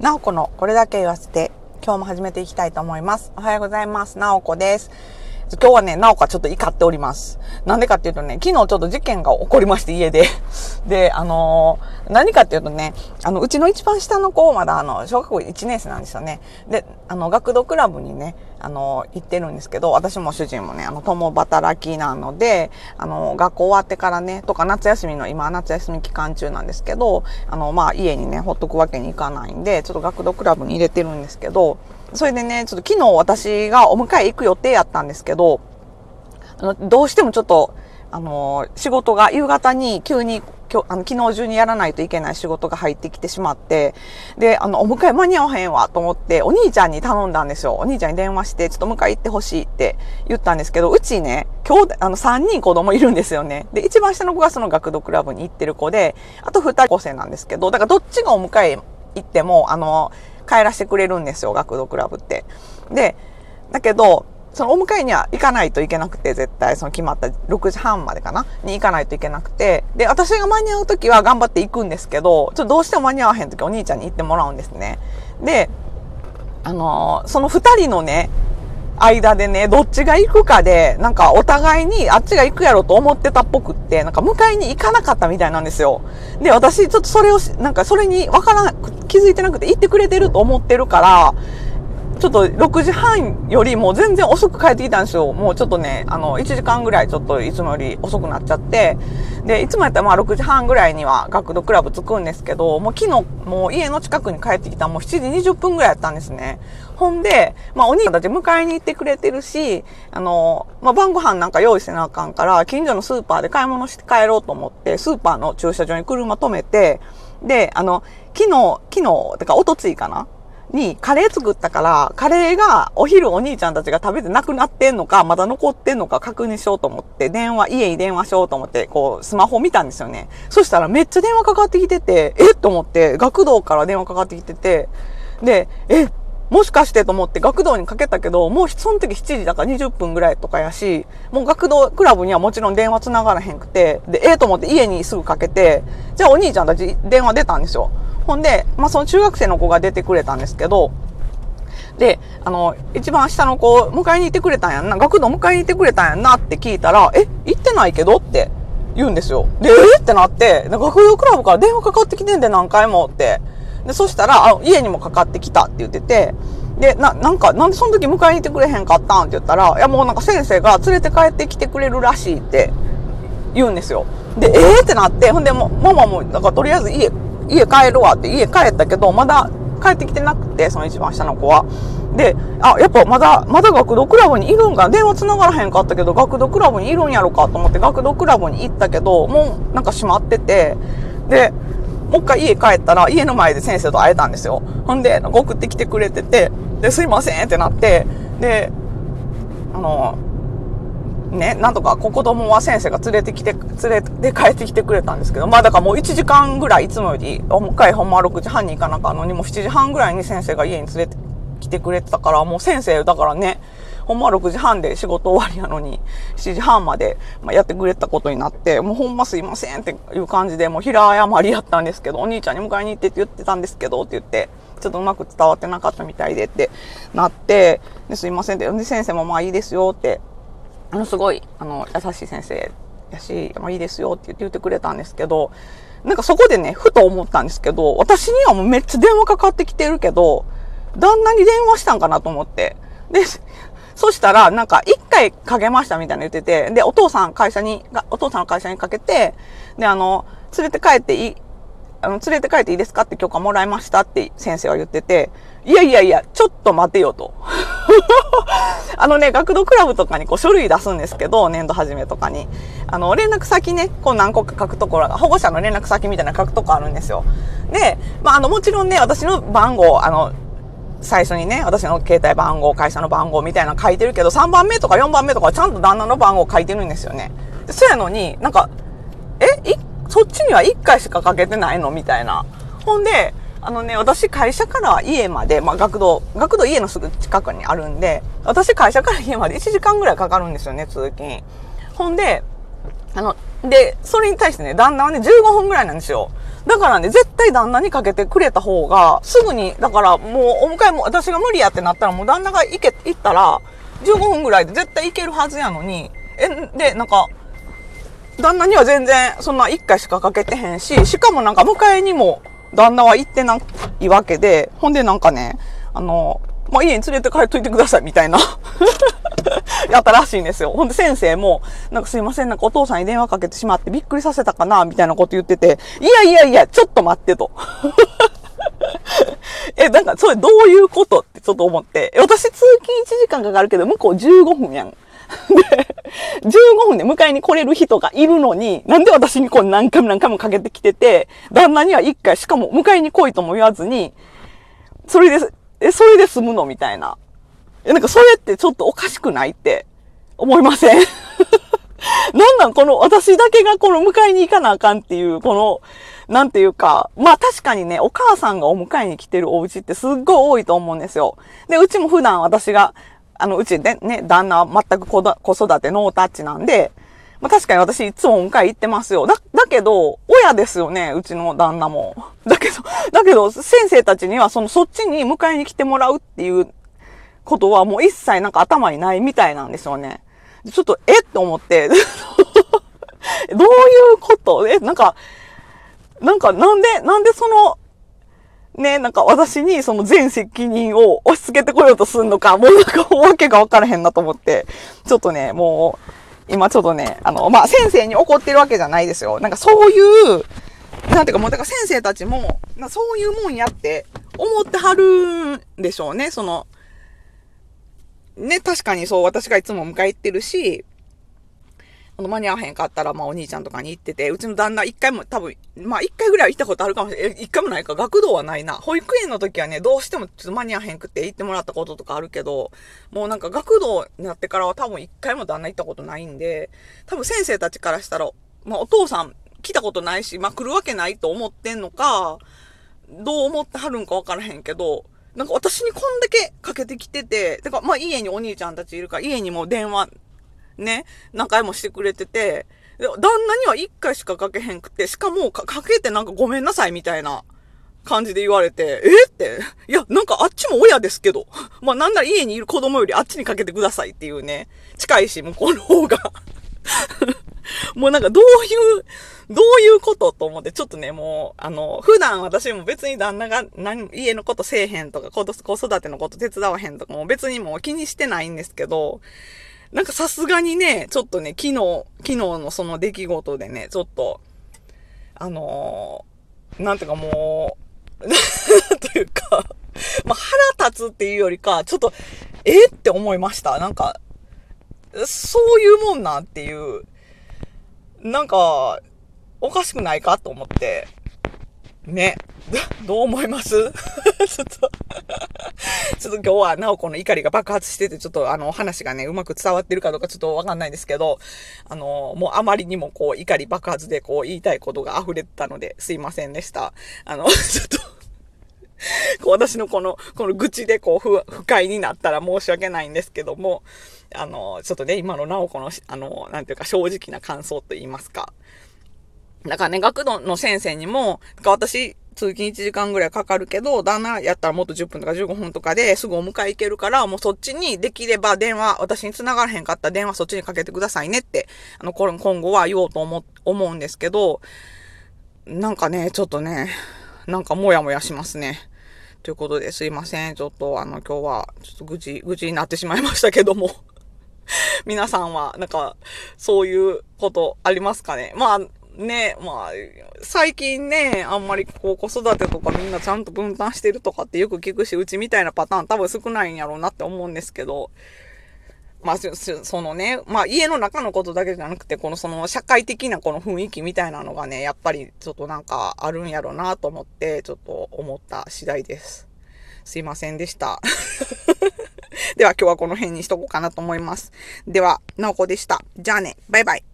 なおこのこれだけ言わせて、今日も始めていきたいと思います。おはようございます。なおこです。今日はね、なおこはちょっと怒っております。なんでかっていうとね、昨日ちょっと事件が起こりまして、家で。で、あのー何かっていうとね、あの、うちの一番下の子、まだあの、小学校1年生なんですよね。で、あの、学童クラブにね、あの、行ってるんですけど、私も主人もね、あの、共働きなので、あの、学校終わってからね、とか夏休みの、今夏休み期間中なんですけど、あの、まあ、家にね、ほっとくわけにいかないんで、ちょっと学童クラブに入れてるんですけど、それでね、ちょっと昨日私がお迎え行く予定やったんですけど、あのどうしてもちょっと、あの、仕事が夕方に急に今日、あの、昨日中にやらないといけない仕事が入ってきてしまって、で、あの、お迎え間に合わへんわと思って、お兄ちゃんに頼んだんですよ。お兄ちゃんに電話して、ちょっとお迎え行ってほしいって言ったんですけど、うちね、今日、あの、3人子供いるんですよね。で、一番下の子がその学童クラブに行ってる子で、あと2人子生なんですけど、だからどっちがお迎え行っても、あの、帰らせてくれるんですよ、学童クラブって。で、だけど、そのお迎えには行かないといけなくて、絶対、その決まった6時半までかな？に行かないといけなくて。で、私が間に合う時は頑張って行くんですけど、ちょっとどうしても間に合わへん時お兄ちゃんに行ってもらうんですね。で、あのーその2人のね、間でね、どっちが行くかで、なんかお互いにあっちが行くやろと思ってたっぽくって、なんか迎えに行かなかったみたいなんですよ。で、私ちょっとそれを、なんかそれにわからなく、気づいてなくて行ってくれてると思ってるから、ちょっと6時半よりも全然遅く帰ってきたんですよ。もうちょっとね、あの、1時間ぐらいちょっといつもより遅くなっちゃって。で、いつもやったらまあ6時半ぐらいには学童クラブ着くんですけど、もう昨日もう家の近くに帰ってきたもう7時20分ぐらいやったんですね。ほんで、まあお兄さんたち迎えに行ってくれてるし、あの、まあ晩ご飯なんか用意せなあかんから、近所のスーパーで買い物して帰ろうと思って、スーパーの駐車場に車止めて、で、あの、昨日、昨日、てか、おとついかな？にカレー作ったから、カレーがお昼お兄ちゃんたちが食べてなくなってんのか、まだ残ってんのか確認しようと思って、電話、家に電話しようと思って、こう、スマホ見たんですよね。そしたらめっちゃ電話かかってきてて、えと思って、学童から電話かかってきてて、で、え、もしかしてと思って学童にかけたけど、もうその時7時だから20分ぐらいとかやし、もう学童クラブにはもちろん電話繋がらへんくて、で、ええと思って家にすぐかけて、じゃあお兄ちゃんたち電話出たんですよ。ほんで、まあその中学生の子が出てくれたんですけど、で、あの、一番下の子、迎えに行ってくれたんやんな、学童迎えに行ってくれたんやんなって聞いたら、え、行ってないけどって言うんですよ。で、えってなって、学童クラブから電話かかってきてんで何回もって。で、そしたら、あ、家にもかかってきたって言ってて、で、な、なんか、なんでその時迎えに行ってくれへんかったんって言ったら、いやもうなんか先生が連れて帰ってきてくれるらしいって言うんですよ。で、えー？ってなって、ほんでも、ママも、なんかとりあえず家、家帰るわって家帰ったけど、まだ帰ってきてなくて、その一番下の子は。で、あ、やっぱまだ、まだ学童クラブにいるんか、電話繋がらへんかったけど、学童クラブにいるんやろかと思って、学童クラブに行ったけど、もうなんか閉まってて、で、もう一回家帰ったら、家の前で先生と会えたんですよ。ほんで、送ってきてくれてて、で、すいませんってなって、で、あの、ね、なんとか子供は先生が連れてきて、連れて帰ってきてくれたんですけど、まあだからもう1時間ぐらいいつもより、お迎えほんま6時半に行かなあかんのに、もう7時半ぐらいに先生が家に連れてきてくれてたから、もう先生だからね、ほんま6時半で仕事終わりなのに、7時半までやってくれたことになって、もうほんますいませんっていう感じで、もう平謝りやったんですけど、お兄ちゃんに迎えに行ってって言ってたんですけど、って言って、ちょっとうまく伝わってなかったみたいでってなって、ですいませんって、で先生もまあいいですよって、あの、すごい、あの、優しい先生やし、まあいいですよって言ってくれたんですけど、なんかそこでね、ふと思ったんですけど、私にはもうめっちゃ電話かかってきてるけど、旦那に電話したんかなと思って。で、そしたら、なんか、一回かけましたみたいな言ってて、で、お父さん会社に、お父さんの会社にかけて、で、あの、連れて帰っていい、あの、連れて帰っていいですかって許可もらいましたって先生は言ってて、いやいやいや、ちょっと待てよと。あのね、学童クラブとかにこう書類出すんですけど、年度始めとかに。あの、連絡先ね、こう何個か書くところが、保護者の連絡先みたいな書くとこあるんですよ。で、まあ、あの、もちろんね、私の番号、あの、最初にね、私の携帯番号、会社の番号みたいなの書いてるけど、3番目とか4番目とかちゃんと旦那の番号書いてるんですよね。そうやのに、なんか、えいそっちには1回しかかけてないの？みたいな。ほんで、あのね、私会社から家まで、まあ学童、学童家のすぐ近くにあるんで、私会社から家まで1時間ぐらいかかるんですよね、通勤。ほんで、あの、で、それに対してね、旦那はね、15分ぐらいなんですよ。だからね、絶対旦那にかけてくれた方が、すぐに、だからもうお迎えも私が無理やってなったら、もう旦那が行け、行ったら、15分ぐらいで絶対行けるはずやのに、え、で、なんか、旦那には全然そんな1回しかかけてへんし、しかもなんか迎えにも旦那は行ってないわけで、ほんでなんかね、あの、まあ、家に連れて帰っといてくださいみたいな やったらしいんですよ。ほんで先生も、なんかすいません、なんかお父さんに電話かけてしまってびっくりさせたかなみたいなこと言ってて、いやいやいや、ちょっと待ってと。え、なんかそれどういうことってちょっと思って、私通勤1時間かかるけど向こう15分やん。で、15分で迎えに来れる人がいるのに、なんで私にこう何回も何回もかけてきてて、旦那には1回、しかも迎えに来いとも言わずに、それで、え、それで済むのみたいな。なんかそれってちょっとおかしくないって思いません？なんなんこの私だけがこの迎えに行かなあかんっていう、この、なんていうか、まあ確かにね、お母さんがお迎えに来てるお家ってすっごい多いと思うんですよ。で、うちも普段私があの、うちでね、旦那は全く子育てノータッチなんで、まあ確かに私いつも迎え行ってますよ。だ、だけど、親ですよね、うちの旦那も。だけど、だけど、先生たちにはその、そっちに迎えに来てもらうっていうことはもう一切なんか頭にないみたいなんですよね。ちょっと、えって思って、どういうこと？え、なんか、なんか、なんで、なんでその、ね、なんか私にその全責任を押し付けてこようとすんのか、もうなんかわけがわからへんなと思って、ちょっとね、もう、今ちょっとね、あの、まあ、先生に怒ってるわけじゃないですよ。なんかそういう、なんていうかもう、だから先生たちも、そういうもんやって思ってはるんでしょうね、その、ね、確かにそう、私がいつも迎え行ってるし、あの、間に合わへんかったら、まあお兄ちゃんとかに行ってて、うちの旦那一回も多分、まあ一回ぐらいは行ったことあるかもしれない。一回もないか、学童はないな。保育園の時はね、どうしてもちょっと間に合わへんくって行ってもらったこととかあるけど、もうなんか学童になってからは多分一回も旦那行ったことないんで、多分先生たちからしたら、まあお父さん来たことないし、まあ来るわけないと思ってんのか、どう思ってはるんかわからへんけど、なんか私にこんだけかけてきてて、てかまあ家にお兄ちゃんたちいるから、家にも電話ね、何回もしてくれてて、旦那には1回しかかけへんくて、しかもかけてなんかごめんなさいみたいな感じで言われて、えって、いや、なんかあっちも親ですけど、まあなんなら家にいる子供よりあっちにかけてくださいっていうね、近いし、向こうの方が。もうなんかどういう、どういうことと思って、ちょっとね、もう、あの、普段私も別に旦那が何、家のことせえへんとか、子育てのこと手伝わへんとかも別にもう気にしてないんですけど、なんかさすがにね、ちょっとね、昨日、昨日のその出来事でね、ちょっと、あのー、なんていうかもう、というか、まあ、腹立つっていうよりか、ちょっと、えって思いました。なんか、そういうもんなっていう、なんか、おかしくないかと思って、ね。どう思います？ちょっとちょっと今日は、なおこの怒りが爆発してて、ちょっとあの、話がね、うまく伝わってるかどうかちょっとわかんないんですけど、あの、もうあまりにもこう、怒り爆発でこう、言いたいことが溢れてたので、すいませんでした。あの、ちょっとこう私のこの、この愚痴でこう不、不快になったら申し訳ないんですけども、あの、ちょっとね、今のなおこの、あの、なんていうか正直な感想と言いますか。だからね、学童の先生にも、私、通勤1時間ぐらいかかるけど、旦那やったらもっと10分とか15分とかですぐお迎え行けるから、もうそっちにできれば電話、私に繋がらへんかった電話そっちにかけてくださいねって、あの、今後は言おうと思、思うんですけど、なんかね、ちょっとね、なんかもやもやしますね。ということですいません。ちょっとあの今日は、ちょっと愚痴、愚痴になってしまいましたけども。皆さんは、なんか、そういうことありますかね？まあ、ね、まあ、最近ね、あんまりこう子育てとかみんなちゃんと分担してるとかってよく聞くし、うちみたいなパターン多分少ないんやろうなって思うんですけど、まあ、そのね、まあ家の中のことだけじゃなくて、このその社会的なこの雰囲気みたいなのがね、やっぱりちょっとなんかあるんやろうなと思って、ちょっと思った次第です。すいませんでした。では今日はこの辺にしとこうかなと思います。では、なおこでした。じゃあね、バイバイ。